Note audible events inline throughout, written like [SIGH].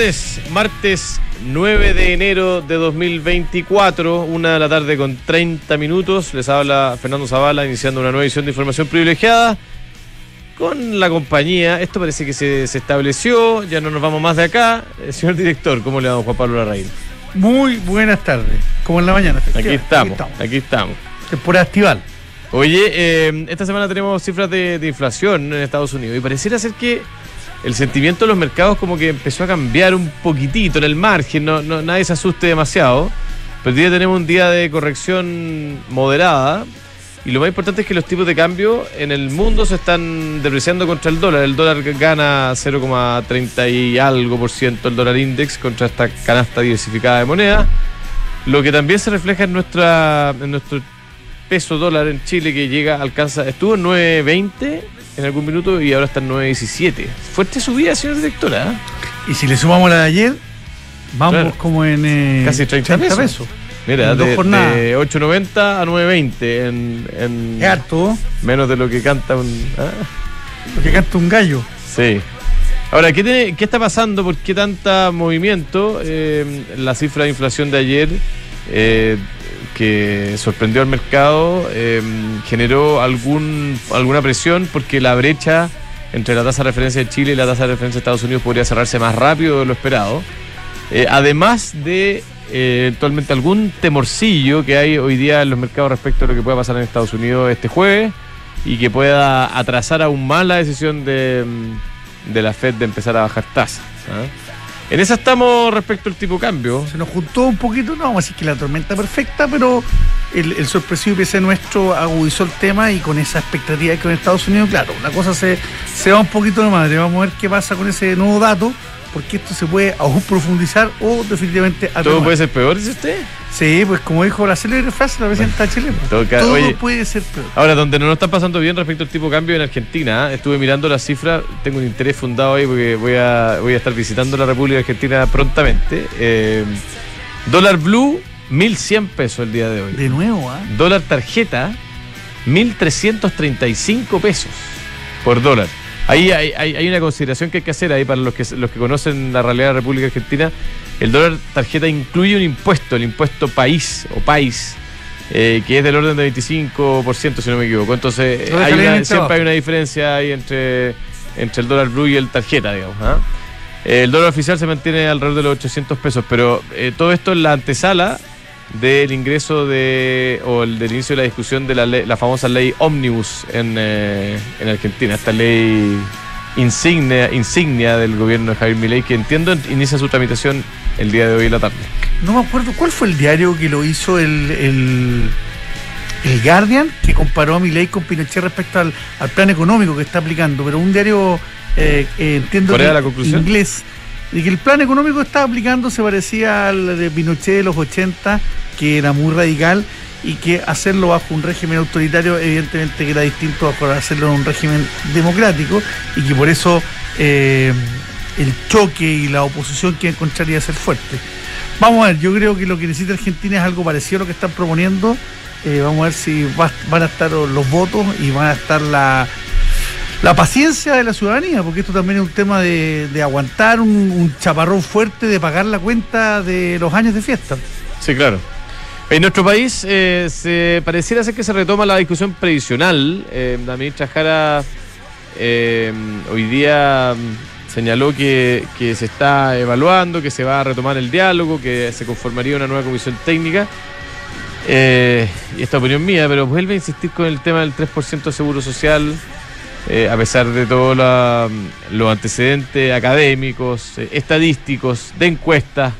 Tardes, martes 9 de enero de 2024, una de la tarde con 30 minutos. Les habla Fernando Zavala iniciando una nueva edición de Información Privilegiada con la compañía. Esto parece que se, se estableció, ya no nos vamos más de acá. Eh, señor director, ¿cómo le va don Juan Pablo Larraín? Muy buenas tardes, como en la mañana. Aquí efectivamente. estamos, aquí estamos. Temporada estival. Oye, eh, esta semana tenemos cifras de, de inflación en Estados Unidos y pareciera ser que el sentimiento de los mercados como que empezó a cambiar un poquitito en el margen, no, no- nadie se asuste demasiado, pero hoy día tenemos un día de corrección moderada y lo más importante es que los tipos de cambio en el mundo se están depreciando contra el dólar, el dólar gana 0,30 y algo por ciento el dólar index contra esta canasta diversificada de moneda, lo que también se refleja en nuestra en nuestro peso dólar en Chile que llega, alcanza, estuvo en 9.20 en algún minuto y ahora está en 9.17. Fuerte subida, señor directora. ¿eh? Y si le sumamos la de ayer, vamos Claro. como en eh, Casi 30 pesos. Mira, En dos de, jornadas. de 8.90 a 9.20 en, en Es harto, menos de lo que canta un... ah, porque canta un gallo. Sí. Ahora, ¿qué, tiene- qué está pasando? ¿Por qué tanta movimiento? Eh, la cifra de inflación de ayer, eh, que sorprendió al mercado, eh, generó algún, alguna presión porque la brecha entre la tasa de referencia de Chile y la tasa de referencia de Estados Unidos podría cerrarse más rápido de lo esperado. Eh, además de eh, eventualmente algún temorcillo que hay hoy día en los mercados respecto a lo que pueda pasar en Estados Unidos este jueves y que pueda atrasar aún más la decisión de, mm, de la Fed de empezar a bajar tasas. ¿ah? En esa estamos respecto al tipo cambio. Se nos juntó un poquito, no vamos a decir que la tormenta perfecta, pero el, el sorpresivo IPC nuestro agudizó el tema y con esa expectativa que en Estados Unidos, claro, la cosa se, se va un poquito de madre. Vamos a ver qué pasa con ese nuevo dato, porque esto se puede aún profundizar o definitivamente ¿Todo atenuar. puede ser peor, dice usted? Sí, pues como dijo la célebre frase la presidenta chilena. todo ca- Todo oye. puede ser peor. Ahora, donde no nos está pasando bien respecto al tipo de cambio en Argentina, ¿ah? estuve mirando las cifras, tengo un interés fundado ahí porque voy a, voy a estar visitando la República Argentina prontamente. Eh, dólar blue, 1.100 pesos el día de hoy. De nuevo, ¿ah? Dólar tarjeta, 1.335 pesos por dólar. Ahí hay, hay- hay una consideración que hay que hacer ahí para los que, los que conocen la realidad de la República Argentina. El dólar tarjeta incluye un impuesto, el impuesto país o país, eh, que es del orden de 25%, si no me equivoco. Entonces, Lo hay una- siempre hay una diferencia ahí entre, entre el dólar blue y el tarjeta, digamos. ¿ah? El dólar oficial se mantiene alrededor de los 800 pesos, pero eh, todo esto en la antesala del ingreso de o el del inicio de la discusión de la, ley- la famosa ley Omnibus en, eh, en Argentina, esta ley insignia, insignia del gobierno de Javier Milei que entiendo inicia su tramitación el día de hoy en la tarde. No me acuerdo cuál fue el diario que lo hizo el, el, el Guardian, que comparó a Milei con Pinochet respecto al, al plan económico que está aplicando, pero un diario, eh, eh, entiendo, ¿Cuál era que la conclusión? inglés, de que el plan económico que estaba aplicando se parecía al de Pinochet de los 80, que era muy radical, y que hacerlo bajo un régimen autoritario, evidentemente que era distinto a hacerlo en un régimen democrático, y que por eso eh, el choque y la oposición que encontraría ser fuerte. Vamos a ver, yo creo que lo que necesita Argentina es algo parecido a lo que están proponiendo. Eh, vamos a ver si va- van a estar los votos y van a estar la, la paciencia de la ciudadanía, porque esto también es un tema de, aguantar un, chaparrón fuerte, de pagar la cuenta de los años de fiesta. Sí, claro. En nuestro país eh, se pareciera ser que se retoma la discusión previsional. Eh, la ministra Jara eh, hoy día mm, señaló que, se está evaluando, que se va a retomar el diálogo, que se conformaría una nueva comisión técnica. Eh, y esta opinión mía, pero vuelve a insistir con el tema del 3% de seguro social, eh, a pesar de todos los antecedentes académicos, eh, estadísticos, de encuestas,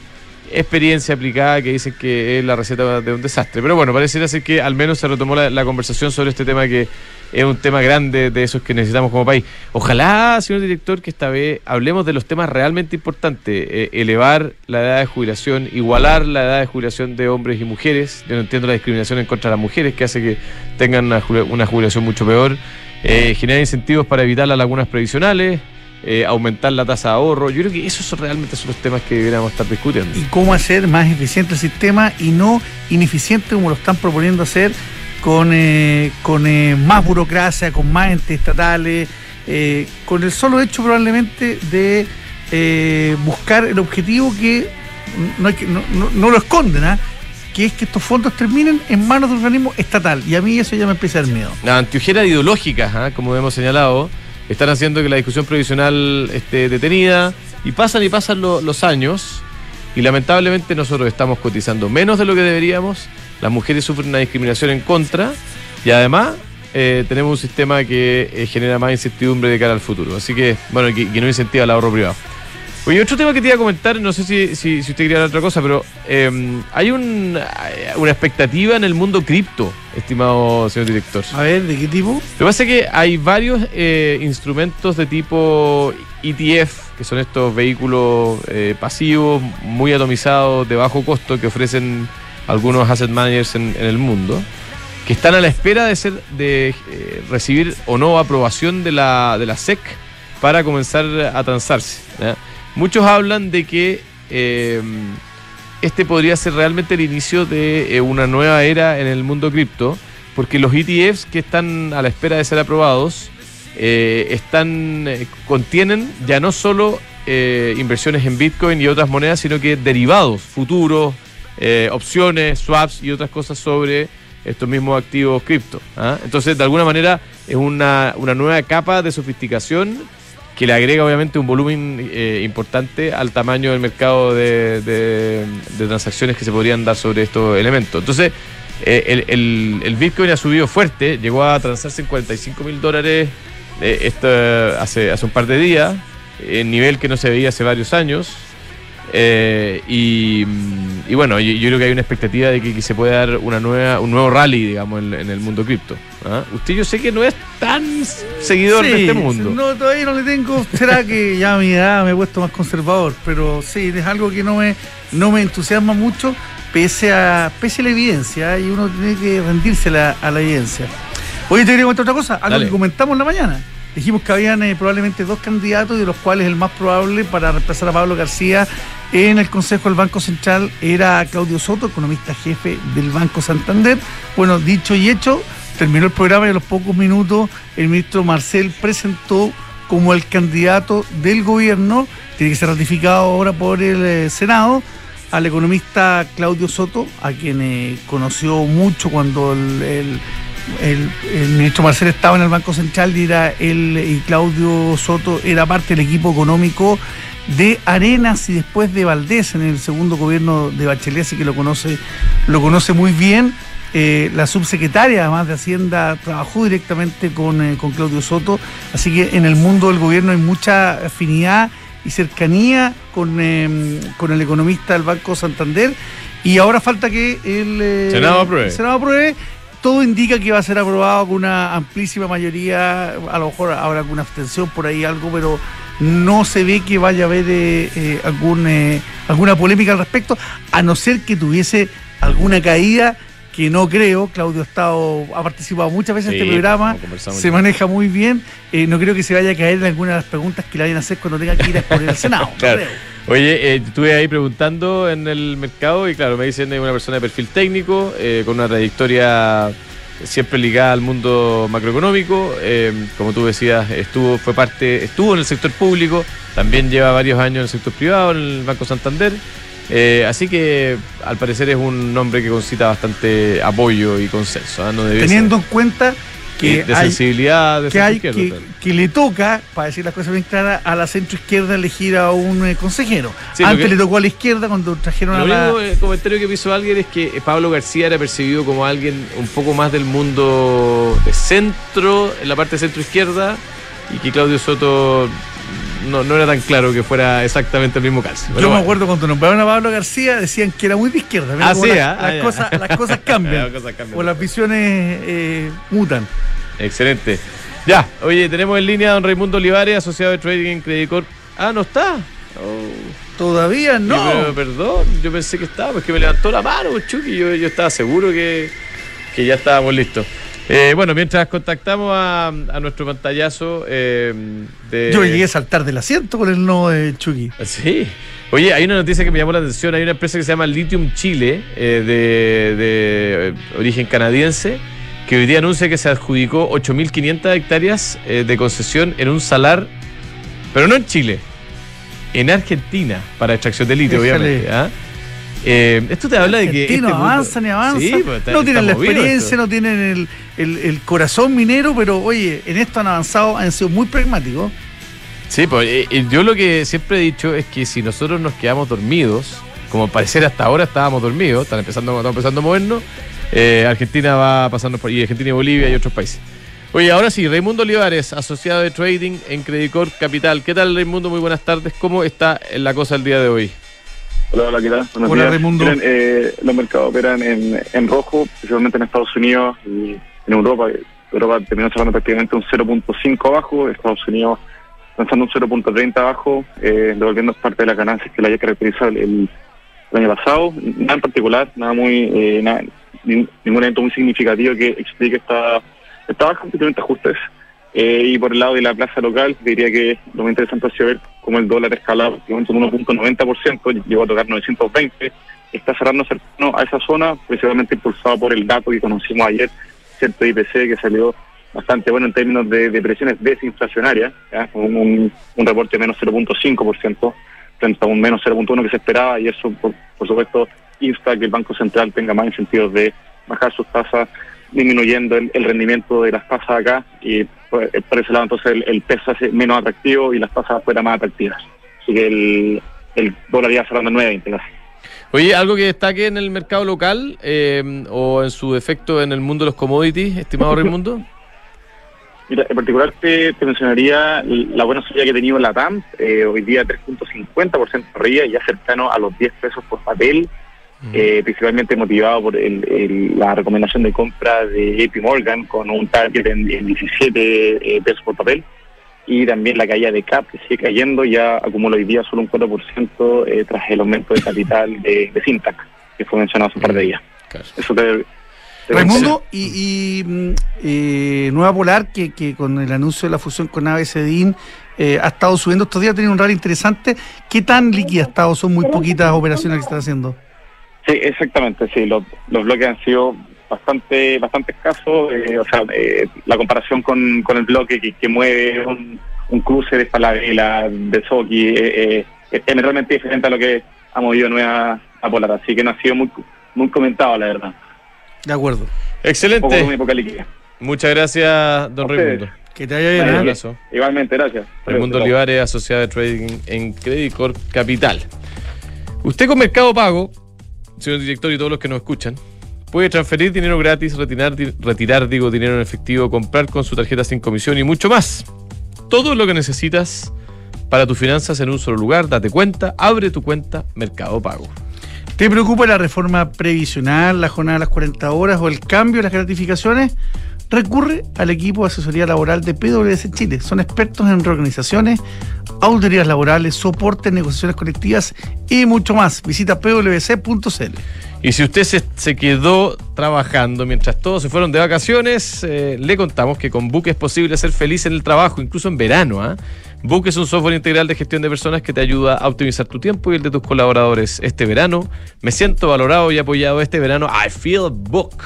experiencia aplicada que dicen que es la receta de un desastre. Pero bueno, pareciera ser que al menos se retomó la, conversación sobre este tema que es un tema grande de esos que necesitamos como país. Ojalá, señor director, que esta vez hablemos de los temas realmente importantes. Eh, elevar la edad de jubilación, igualar la edad de jubilación de hombres y mujeres. Yo no entiendo la discriminación en contra de las mujeres que hace que tengan una, una jubilación mucho peor. Eh, generar incentivos para evitar las lagunas previsionales. eh, aumentar la tasa de ahorro. Yo creo que esos son realmente son los temas que deberíamos estar discutiendo. Y cómo hacer más eficiente el sistema y no ineficiente como lo están proponiendo hacer con, eh, con eh, más burocracia, con más entes estatales, eh, con el solo hecho probablemente de eh, buscar el objetivo que no, hay que, no, no- no lo esconden, ¿ah? Que es que estos fondos terminen en manos de organismo estatal. Y a mí eso ya me empieza a dar miedo. Las anteojeras ideológicas, ¿ah? como hemos señalado, están haciendo que la discusión provisional esté detenida y pasan y pasan lo- los años y lamentablemente nosotros estamos cotizando menos de lo que deberíamos, las mujeres sufren una discriminación en contra y además eh, tenemos un sistema que eh, genera más incertidumbre de cara al futuro. Así que, bueno, que, que no incentiva el ahorro privado. Oye, otro tema que te iba a comentar, no sé si, si, si usted quería hablar otra cosa, pero eh, hay un, una expectativa en el mundo cripto, estimado señor director. A ver, ¿de qué tipo? Lo que pasa es que hay varios eh, instrumentos de tipo ETF, que son estos vehículos eh, pasivos, muy atomizados, de bajo costo, que ofrecen algunos asset managers en, en el mundo, que están a la espera de ser de eh, recibir o no aprobación de la, de la SEC para comenzar a transarse. ¿ya? Muchos hablan de que eh, este podría ser realmente el inicio de eh, una nueva era en el mundo cripto, porque los ETFs que están a la espera de ser aprobados eh, están contienen ya no solo inversiones en Bitcoin y otras monedas, sino que derivados, futuros, opciones, swaps y otras cosas sobre estos mismos activos cripto. ¿ah? Entonces, de alguna manera, es una, una nueva capa de sofisticación que le agrega obviamente un volumen eh, importante al tamaño del mercado de, transacciones que se podrían dar sobre estos elementos. Entonces, eh, el, Bitcoin ha subido fuerte, llegó a transarse en 45 mil dólares eh, hace, hace un par de días, en nivel que no se veía hace varios años. Eh, y, y bueno, yo, yo creo que hay una expectativa de que, que se pueda dar una nueva, un nuevo rally, digamos, en, en el mundo cripto. ¿ah? Usted yo sé que no es tan seguidor de este mundo. No, todavía no le tengo. Será que ya a mi edad me he puesto más conservador, pero sí, es algo que no me, no me entusiasma mucho, pese a, pese a la evidencia, y uno tiene que rendirse a la, a la evidencia. Oye, te quería contar otra cosa, algo Dale. que comentamos en la mañana. Dijimos que habían eh, probablemente dos candidatos, de los cuales el más probable para reemplazar a Pablo García en el Consejo del Banco Central era Claudio Soto, economista jefe del Banco Santander. Bueno, dicho y hecho, terminó el programa y a los pocos minutos el ministro Marcel presentó como el candidato del gobierno, tiene que ser ratificado ahora por el eh, Senado, al economista Claudio Soto, a quien eh, conoció mucho cuando el, el- el- el ministro Marcel estaba en el Banco Central y era él y Claudio Soto era parte del equipo económico de Arenas y después de Valdés en el segundo gobierno de Bachelet, así que lo conoce, lo conoce muy bien. Eh, la subsecretaria, además de Hacienda, trabajó directamente con, eh, con Claudio Soto, así que en el mundo del gobierno hay mucha afinidad y cercanía con, eh, con el economista del Banco Santander. Y ahora falta que el eh, Senado apruebe. el Senado apruebe. Todo indica que va a ser aprobado con una amplísima mayoría, a lo mejor habrá alguna abstención por ahí, algo, pero no se ve que vaya a haber eh, eh, algún, eh, alguna polémica al respecto, a no ser que tuviese alguna caída, que no creo. Claudio ha, estado, ha participado muchas veces en este programa, se maneja muy bien. eh, no creo que se vaya a caer en alguna de las preguntas que le vayan a hacer cuando tenga que ir a exponer al Senado. no [LAUGHS] Claro. creo. Oye, eh, estuve ahí preguntando en el mercado y claro, me dicen es una persona de perfil técnico, eh, con una trayectoria siempre ligada al mundo macroeconómico. eh, como tú decías, estuvo, fue parte, estuvo en el sector público, también lleva varios años en el sector privado, en el Banco Santander. eh, así que al parecer es un hombre que concita bastante apoyo y consenso. ¿ah? No Teniendo ser- en cuenta que de hay sensibilidad de que, hay, que, le toca, para decir las cosas bien claras, a la centro izquierda elegir a un eh, consejero. Sí, Antes que- le tocó a la izquierda cuando trajeron Lo a la. único eh, comentario que hizo alguien es que eh, Pablo García era percibido como alguien un poco más del mundo de centro, en la parte centro izquierda, y que Claudio Soto no, no era tan claro que fuera exactamente el mismo caso. Pero Yo me acuerdo cuando nombraron a Pablo García, decían que era muy de izquierda. Ah, sí, las, ah, las ah, cosas, las cosas cambian. [LAUGHS] Las cosas cambian. O las visiones eh, mutan. Excelente. Ya, oye, tenemos en línea a don Raimundo Olivares, asociado de Trading en Credit Corp. Ah, ¿no está? Oh. Todavía no. Pero, perdón, yo pensé que estaba, pues que me levantó la mano, pues, Chucky. Yo, yo estaba seguro que, que ya estábamos listos. Eh, bueno, mientras contactamos a, a nuestro pantallazo eh, de. Yo llegué a saltar del asiento con el no de Chucky. Sí. Oye, hay una noticia que me llamó la atención. Hay una empresa que se llama Lithium Chile, eh, de, de, eh, origen canadiense, que hoy día anuncia que se adjudicó 8.500 hectáreas eh, de concesión en un salar, pero no en Chile, en Argentina para extracción de litio, Déjale. obviamente. Eh, esto te habla de que. Este mundo- avanzan y avanzan. Sí, pues, está- no tienen la experiencia, no tienen el, el- el corazón minero, pero oye, en esto han avanzado, han sido muy pragmáticos. Sí, pues eh, eh, yo lo que siempre he dicho es que si nosotros nos quedamos dormidos, como al parecer hasta ahora estábamos dormidos, están empezando, estamos empezando a movernos, eh, Argentina va pasando por y Argentina y Bolivia y otros países. Oye, ahora sí, Raimundo Olivares, asociado de trading en Credicor Capital. ¿Qué tal, Raimundo? Muy buenas tardes. ¿Cómo está la cosa el día de hoy? Hola, hola, ¿qué tal? Buenos Hola, días. Raimundo. Miren, eh, los mercados operan en, en rojo, principalmente en Estados Unidos y en Europa. Europa terminó cerrando prácticamente un 0.5 abajo, Estados Unidos lanzando un 0.30 abajo, eh, devolviendo parte de las ganancias que le haya caracterizado el, el año pasado. Nada en particular, nada muy, eh, nada, nin- ningún evento muy significativo que explique esta, esta baja, simplemente ajustes. Eh, y por el lado de la plaza local, diría que lo más interesante ha sido ver cómo el dólar escalado un 1.90%, llegó a tocar 920, está cerrando cercano a esa zona, principalmente impulsado por el dato que conocimos ayer, cierto IPC, que salió bastante bueno en términos de, de presiones desinflacionarias, ¿ya? con un, un reporte de menos 0.5% frente a un menos 0.1 que se esperaba, y eso, por, por supuesto, insta a que el Banco Central tenga más incentivos de bajar sus tasas disminuyendo el, el rendimiento de las tasas acá y por, por ese lado entonces el, el peso hace menos atractivo y las tasas afuera más atractivas. Así que el, el dólar ya cerrando 9.20 casi. Oye, ¿algo que destaque en el mercado local eh, o en su efecto en el mundo de los commodities, estimado Raimundo? [LAUGHS] Mira, en particular te, te mencionaría la buena subida que ha tenido la TAM, eh, hoy día 3.50% arriba y ya cercano a los 10 pesos por papel, eh, principalmente motivado por el- el- la recomendación de compra de JP Morgan con un target en, en 17 eh, pesos por papel y también la caída de CAP que sigue cayendo, ya acumula hoy día solo un 4% eh, tras el aumento de capital de, de Syntax, que fue mencionado hace un par de días. Claro. Eso te... te Raimundo, y, y, mm, eh, Nueva Polar, que, que con el anuncio de la fusión con ABCDIN eh, ha estado subiendo estos días, ha tenido un rally interesante. ¿Qué tan líquida ha estado? Son muy poquitas operaciones que están haciendo. Sí, exactamente, sí, los, los bloques han sido bastante bastante escasos, eh, o sea, eh, la comparación con, con el bloque que, que mueve un, un cruce de Falabella, de Soki, eh, eh, es realmente diferente a lo que ha movido Nueva a Polar, así que no ha sido muy muy comentado, la verdad. De acuerdo. Excelente. Muchas gracias, don. Raimundo. Que te vaya bien. Un abrazo. Igualmente, gracias. Raimundo. Olivares, asociado de trading en Credit Corp Capital. Usted con Mercado Pago, señor director y todos los que nos escuchan, puede transferir dinero gratis, retirar, retirar digo, dinero en efectivo, comprar con su tarjeta sin comisión y mucho más. Todo lo que necesitas para tus finanzas en un solo lugar, date cuenta, abre tu cuenta Mercado Pago. ¿Te preocupa la reforma previsional, la jornada de las 40 horas o el cambio de las gratificaciones? Recurre al equipo de asesoría laboral de PwC Chile. Son expertos en reorganizaciones, auditorías laborales, soporte negociaciones colectivas y mucho más. Visita pwc.cl. Y si usted se, quedó trabajando mientras todos se fueron de vacaciones, eh, le contamos que con Book es posible ser feliz en el trabajo, incluso en verano. Book es un software integral de gestión de personas que te ayuda a optimizar tu tiempo y el de tus colaboradores. Este verano me siento valorado y apoyado. Este verano I feel Book.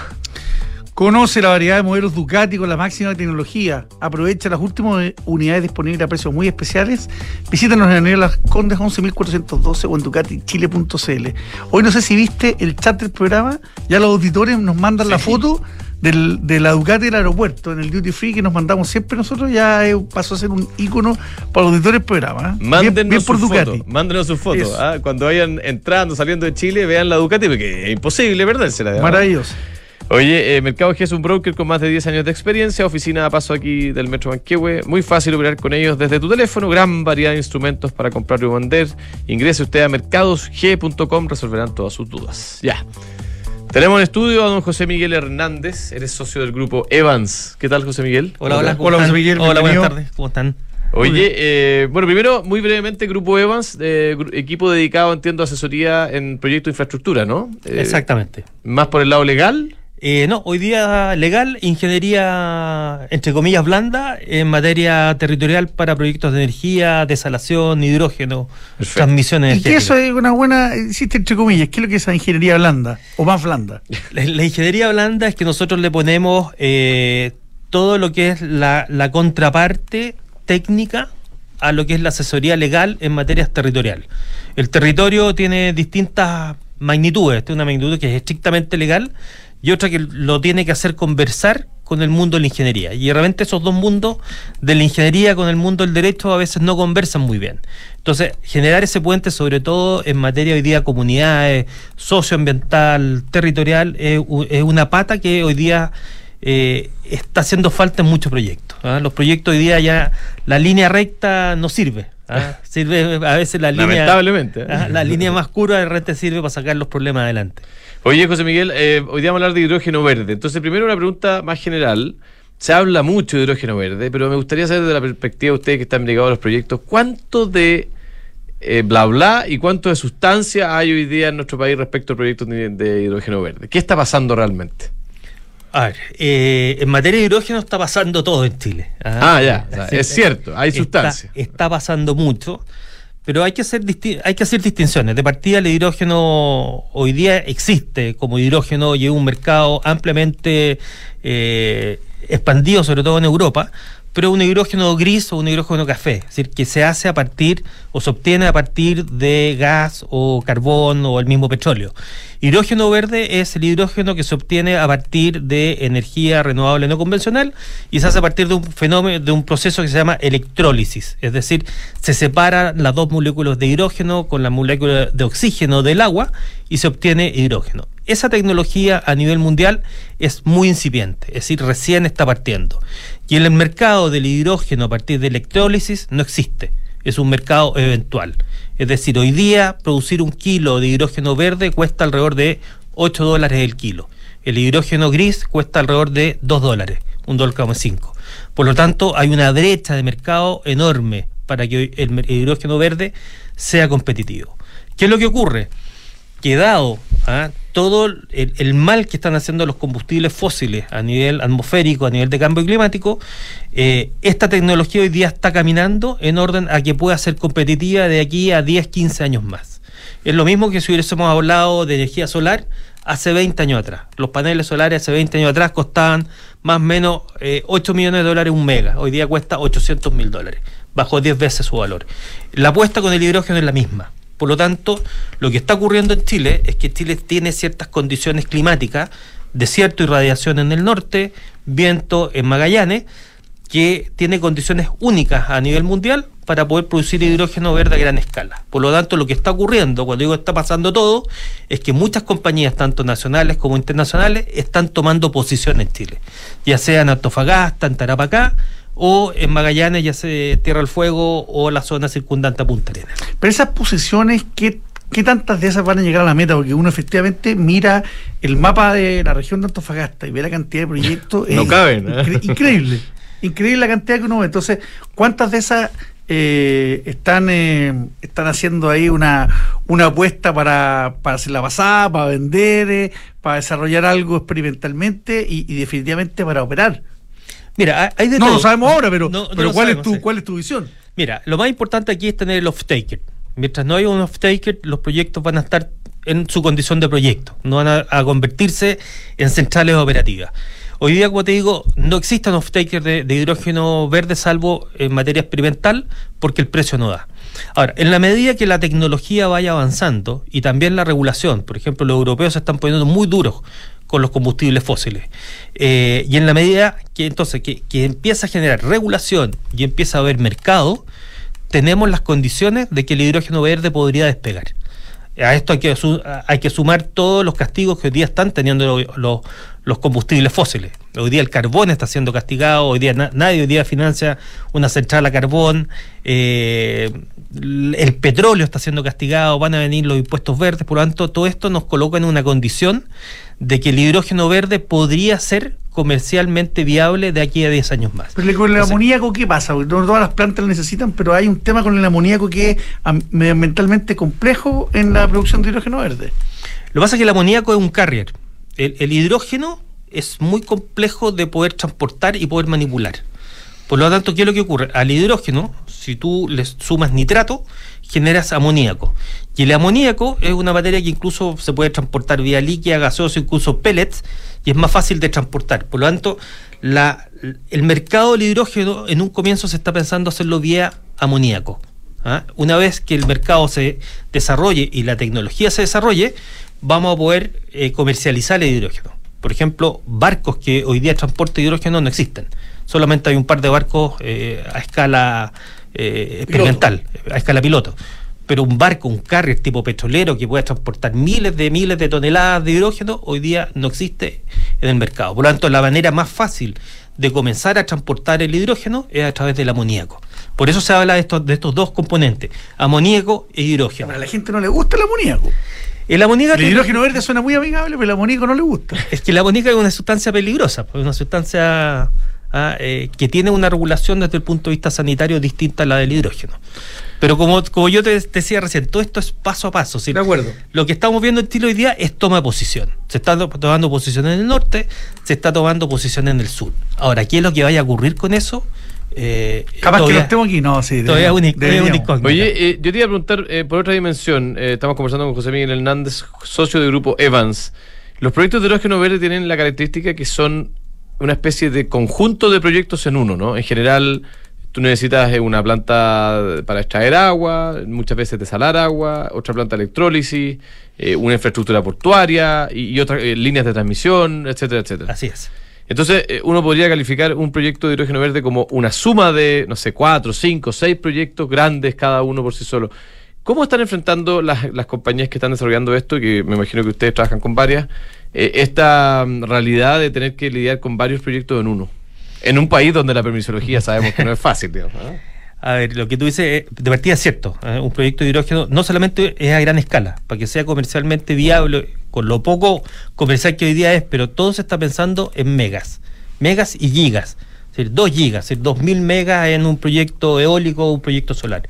Conoce la variedad de modelos Ducati con la máxima tecnología. Aprovecha las últimas unidades disponibles a precios muy especiales. Visítanos en Avenida Las Condes 11.412 o en ducatichile.cl. Hoy no sé si viste el chat del programa. Ya los auditores nos mandan la foto del, de la Ducati del aeropuerto en el Duty Free que nos mandamos siempre nosotros. Ya eh, pasó a ser un ícono para los auditores del programa. ¿eh? Mándenos bien sus Ducati. Mándenos sus fotos. ¿ah? Cuando vayan entrando, saliendo de Chile, vean la Ducati, porque es imposible además. Maravilloso. Oye, eh, Mercado G es un broker con más de 10 años de experiencia, oficina a paso aquí del Metro Manquehue. Muy fácil operar con ellos desde tu teléfono, gran variedad de instrumentos para comprar y vender. Ingrese usted a mercadosg.com, resolverán todas sus dudas. Ya. Tenemos en estudio a don José Miguel Hernández, eres socio del grupo Evans. ¿Qué tal, José Miguel? Hola, ¿Cómo hola, Hola? José Miguel, Hola, buenas tardes, ¿cómo están? Oye, eh, bueno, primero, muy brevemente, Grupo Evans, eh, equipo dedicado, entiendo, a asesoría en proyectos de infraestructura, ¿no? Eh, Exactamente. Más por el lado legal. Eh, no, hoy día legal, ingeniería, entre comillas, blanda, en materia territorial para proyectos de energía, desalación, hidrógeno, Perfecto. transmisión Y que energética. eso es una buena, hiciste entre comillas, ¿qué es lo que es esa ingeniería blanda o más blanda? [LAUGHS] La, la ingeniería blanda es que nosotros le ponemos eh, todo lo que es la, la contraparte técnica a lo que es la asesoría legal en materias territorial. El territorio tiene distintas magnitudes, tiene una magnitud que es estrictamente legal y otra que lo tiene que hacer conversar con el mundo de la ingeniería. Y realmente esos dos mundos, de la ingeniería con el mundo del derecho, a veces no conversan muy bien. Entonces, generar ese puente, sobre todo en materia hoy día comunidades, socioambiental, territorial, es una pata que hoy día eh, está haciendo falta en muchos proyectos. Los proyectos hoy día ya, la línea recta no sirve. ¿Ah? [LAUGHS] Sirve a veces la línea. Lamentablemente. ¿ah? La línea más curva de repente sirve para sacar los problemas adelante. Oye, José Miguel, eh, hoy día vamos a hablar de hidrógeno verde. Entonces, primero una pregunta más general. Se habla mucho de hidrógeno verde, pero me gustaría saber desde la perspectiva de ustedes que están ligados a los proyectos, ¿cuánto de eh, bla bla y cuánto de sustancia hay hoy día en nuestro país respecto al proyecto de, hidrógeno verde? ¿Qué está pasando realmente? A ver, eh, en materia de hidrógeno está pasando todo en Chile. Ah, ah ya, es cierto, hay sustancia. Está pasando mucho. Pero hay que hacer hay que hacer distinciones. De partida el hidrógeno hoy día existe como hidrógeno y es un mercado ampliamente eh, expandido, sobre todo en Europa, pero un hidrógeno gris o un hidrógeno café, es decir, que se hace a partir o se obtiene a partir de gas o carbón o el mismo petróleo. Hidrógeno verde es el hidrógeno que se obtiene a partir de energía renovable no convencional y se hace a partir de un fenómeno, de un proceso que se llama electrólisis, es decir, se separan las dos moléculas de hidrógeno con la molécula de oxígeno del agua y se obtiene hidrógeno. Esa tecnología a nivel mundial es muy incipiente, es decir, recién está partiendo. Y en el mercado del hidrógeno a partir de electrólisis no existe, es un mercado eventual. Es decir, hoy día producir un kilo de hidrógeno verde cuesta alrededor de 8 dólares el kilo. El hidrógeno gris cuesta alrededor de 2 dólares, un dólar como 5. Por lo tanto, hay una brecha de mercado enorme para que el hidrógeno verde sea competitivo. ¿Qué es lo que ocurre? Que dado ¿ah? todo el, mal que están haciendo los combustibles fósiles a nivel atmosférico, a nivel de cambio climático, eh, esta tecnología hoy día está caminando en orden a que pueda ser competitiva de aquí a 10, 15 años más. Es lo mismo que si hubiésemos hablado de energía solar hace 20 años atrás. Los paneles solares hace 20 años atrás costaban más o menos 8 eh, millones de dólares un mega. Hoy día cuesta 800 mil dólares. Bajó 10 veces su valor. La apuesta con el hidrógeno es la misma. Por lo tanto, lo que está ocurriendo en Chile es que Chile tiene ciertas condiciones climáticas, desierto y radiación en el norte, viento en Magallanes, que tiene condiciones únicas a nivel mundial para poder producir hidrógeno verde a gran escala. Por lo tanto, lo que está ocurriendo, cuando digo está pasando todo, es que muchas compañías, tanto nacionales como internacionales, están tomando posición en Chile, ya sea en Antofagasta, en Tarapacá, o en Magallanes, ya sea Tierra del Fuego o la zona circundante a Punta Arenas. Pero esas posiciones, ¿qué, ¿qué tantas de esas van a llegar a la meta? Porque uno efectivamente mira el mapa de la región de Antofagasta y ve la cantidad de proyectos. no caben. ¿eh? increíble. Increíble la cantidad que uno ve. Entonces, ¿cuántas de esas eh, están, eh, están haciendo ahí una, una apuesta para, para hacer la pasada, para vender, para desarrollar algo experimentalmente y definitivamente para operar? Mira, hay de No lo sabemos ahora, pero, pero ¿cuál, es tu, ¿cuál es tu visión? Mira, lo más importante aquí es tener el off-taker. Mientras no haya un off-taker, los proyectos van a estar en su condición de proyecto, no van a, convertirse en centrales operativas. Hoy día, como te digo, no existen off-taker de, de, hidrógeno verde salvo en materia experimental porque el precio no da. Ahora, en la medida que la tecnología vaya avanzando y también la regulación, por ejemplo, los europeos se están poniendo muy duros con los combustibles fósiles. Eh, y en la medida que entonces que, empieza a generar regulación y empieza a haber mercado, tenemos las condiciones de que el hidrógeno verde podría despegar. A esto hay que, hay que sumar todos los castigos que hoy día están teniendo los, combustibles fósiles. Hoy día el carbón está siendo castigado, hoy día nadie hoy día financia una central a carbón, eh, el petróleo está siendo castigado, van a venir los impuestos verdes, por lo tanto todo esto nos coloca en una condición de que el hidrógeno verde podría ser comercialmente viable de aquí a 10 años más. Pero con el amoníaco, ¿qué pasa? Porque todas las plantas lo necesitan, pero hay un tema con el amoníaco que es medioambientalmente complejo en la producción de hidrógeno verde. Lo que pasa es que el amoníaco es un carrier. El, hidrógeno es muy complejo de poder transportar y poder manipular. Por lo tanto, ¿qué es lo que ocurre? Al hidrógeno, si tú le sumas nitrato, generas amoníaco. Y el amoníaco es una materia que incluso se puede transportar vía líquida, gaseosa, incluso pellets, y es más fácil de transportar. Por lo tanto, la, el mercado del hidrógeno en un comienzo se está pensando hacerlo vía amoníaco. ¿ah? Una vez que el mercado se desarrolle y la tecnología se desarrolle, vamos a poder eh, comercializar el hidrógeno. Por ejemplo, barcos que hoy día transporte hidrógeno no existen. Solamente hay un par de barcos eh, a escala eh, experimental, a escala piloto. Pero un barco, un carrier tipo petrolero que pueda transportar miles de miles de toneladas de hidrógeno, hoy día no existe en el mercado. Por lo tanto, la manera más fácil de comenzar a transportar el hidrógeno es a través del amoníaco. Por eso se habla de estos, de estos dos componentes, amoníaco e hidrógeno. A la gente no le gusta el amoníaco. El amoníaco. El hidrógeno verde suena muy amigable, pero el amoníaco no le gusta. Es que el amoníaco es una sustancia peligrosa, pues, una sustancia ah, eh, que tiene una regulación desde el punto de vista sanitario distinta a la del hidrógeno. Pero como, como yo te, decía recién, todo esto es paso a paso. De acuerdo. Lo que estamos viendo en Chile hoy día es toma de posición. Se está tomando posición en el norte, se está tomando posición en el sur. Ahora, ¿qué es lo que vaya a ocurrir con eso? Eh, Capaz que no estemos aquí, no, sí. Todavía Oye, eh, yo te iba a preguntar eh, por otra dimensión. Eh, estamos conversando con José Miguel Hernández, socio del grupo Evans. Los proyectos de hidrógeno verde tienen la característica que son una especie de conjunto de proyectos en uno, ¿no? En general, tú necesitas una planta para extraer agua, muchas veces desalar agua, otra planta de electrólisis, una infraestructura portuaria y, y otras líneas de transmisión, etcétera, etcétera. Así es. Entonces, eh, uno podría calificar un proyecto de hidrógeno verde como una suma de, no sé, cuatro, cinco, seis proyectos grandes cada uno por sí solo. ¿Cómo están enfrentando las, compañías que están desarrollando esto, que me imagino que ustedes trabajan con varias, eh, esta mm, realidad de tener que lidiar con varios proyectos en uno? En un país donde la permisología sabemos que no es fácil, digamos. A ver, lo que tú dices eh, de partida es cierto. Un proyecto de hidrógeno no solamente es a gran escala, para que sea comercialmente viable con lo poco comercial que hoy día es, pero todo se está pensando en megas, megas y gigas, es decir, 2 gigas, es decir, mil megas en un proyecto eólico o un proyecto solar.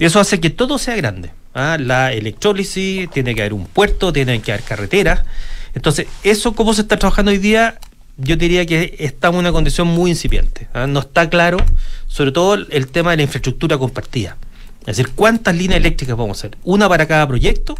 Eso hace que todo sea grande. ¿ah? La electrólisis, tiene que haber un puerto, tiene que haber carreteras. Entonces, eso cómo se está trabajando hoy día, yo diría que estamos en una condición muy incipiente. ¿ah? No está claro, sobre todo el tema de la infraestructura compartida. Es decir, ¿cuántas líneas eléctricas vamos a hacer? ¿Una para cada proyecto?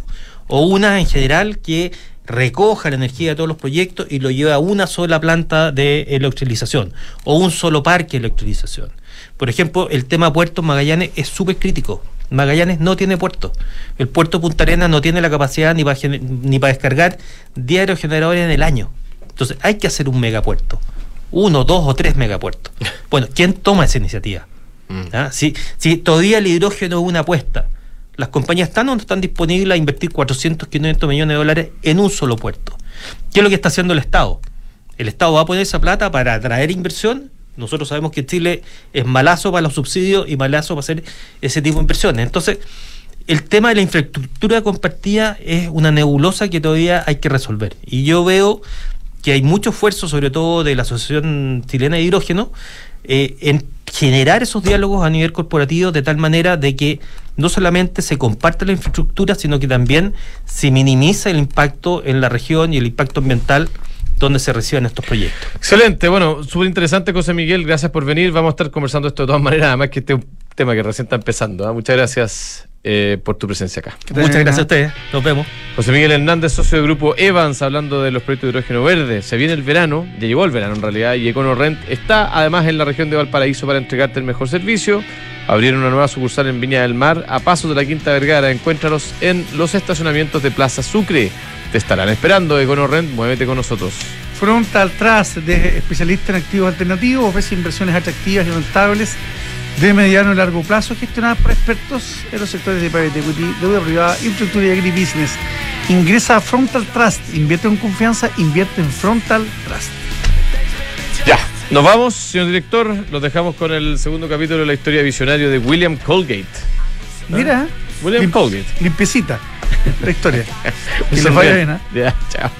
¿O una en general que recoja la energía de todos los proyectos y lo lleve a una sola planta de electrolización? ¿O un solo parque de electrolización? Por ejemplo, el tema puertos Magallanes es súper crítico. Magallanes no tiene puerto. El puerto Punta Arenas no tiene la capacidad ni para, ni para descargar 10 aerogeneradores en el año. Entonces hay que hacer un megapuerto. Uno, dos o tres megapuertos. [LAUGHS] Bueno, ¿quién toma esa iniciativa? Mm. ¿Ah? Si, todavía el hidrógeno es una apuesta, las compañías están o no están disponibles a invertir 400, 500 millones de dólares en un solo puerto. ¿Qué es lo que está haciendo el Estado? El Estado va a poner esa plata para atraer inversión. Nosotros sabemos que Chile es malazo para los subsidios y malazo para hacer ese tipo de inversiones. Entonces, el tema de la infraestructura compartida es una nebulosa que todavía hay que resolver. Y yo veo que hay mucho esfuerzo, sobre todo de la Asociación Chilena de Hidrógeno, eh, en generar esos diálogos a nivel corporativo de tal manera de que no solamente se comparte la infraestructura, sino que también se minimiza el impacto en la región y el impacto ambiental donde se reciben estos proyectos. Excelente, bueno, súper interesante, José Miguel, gracias por venir. Vamos a estar conversando esto de todas maneras, además que este es un tema que recién está empezando. ¿ah? Muchas gracias eh, por tu presencia acá. Muchas gracias a ustedes. Nos vemos. José Miguel Hernández, socio del grupo Evans, hablando de los proyectos de hidrógeno verde. Se viene el verano, ya llegó el verano en realidad, y EconoRent está además en la región de Valparaíso para entregarte el mejor servicio. Abrieron una nueva sucursal en Viña del Mar, a paso de la Quinta Vergara. Encuéntralos en los estacionamientos de Plaza Sucre. Te estarán esperando, EconoRent, muévete con nosotros. Frontal Trust, de especialista en activos alternativos, ofrece inversiones atractivas y rentables de mediano y largo plazo gestionada por expertos en los sectores de private equity, deuda privada, infraestructura y agribusiness. Ingresa a Frontal Trust, invierte en confianza, invierte en Frontal Trust. Ya, nos vamos, señor director. Los dejamos con el segundo capítulo de la historia visionario de William Colgate. Mira, William Colgate. Limpiecita [LAUGHS] la historia. que les vaya bien, ¿eh? Ya, chao.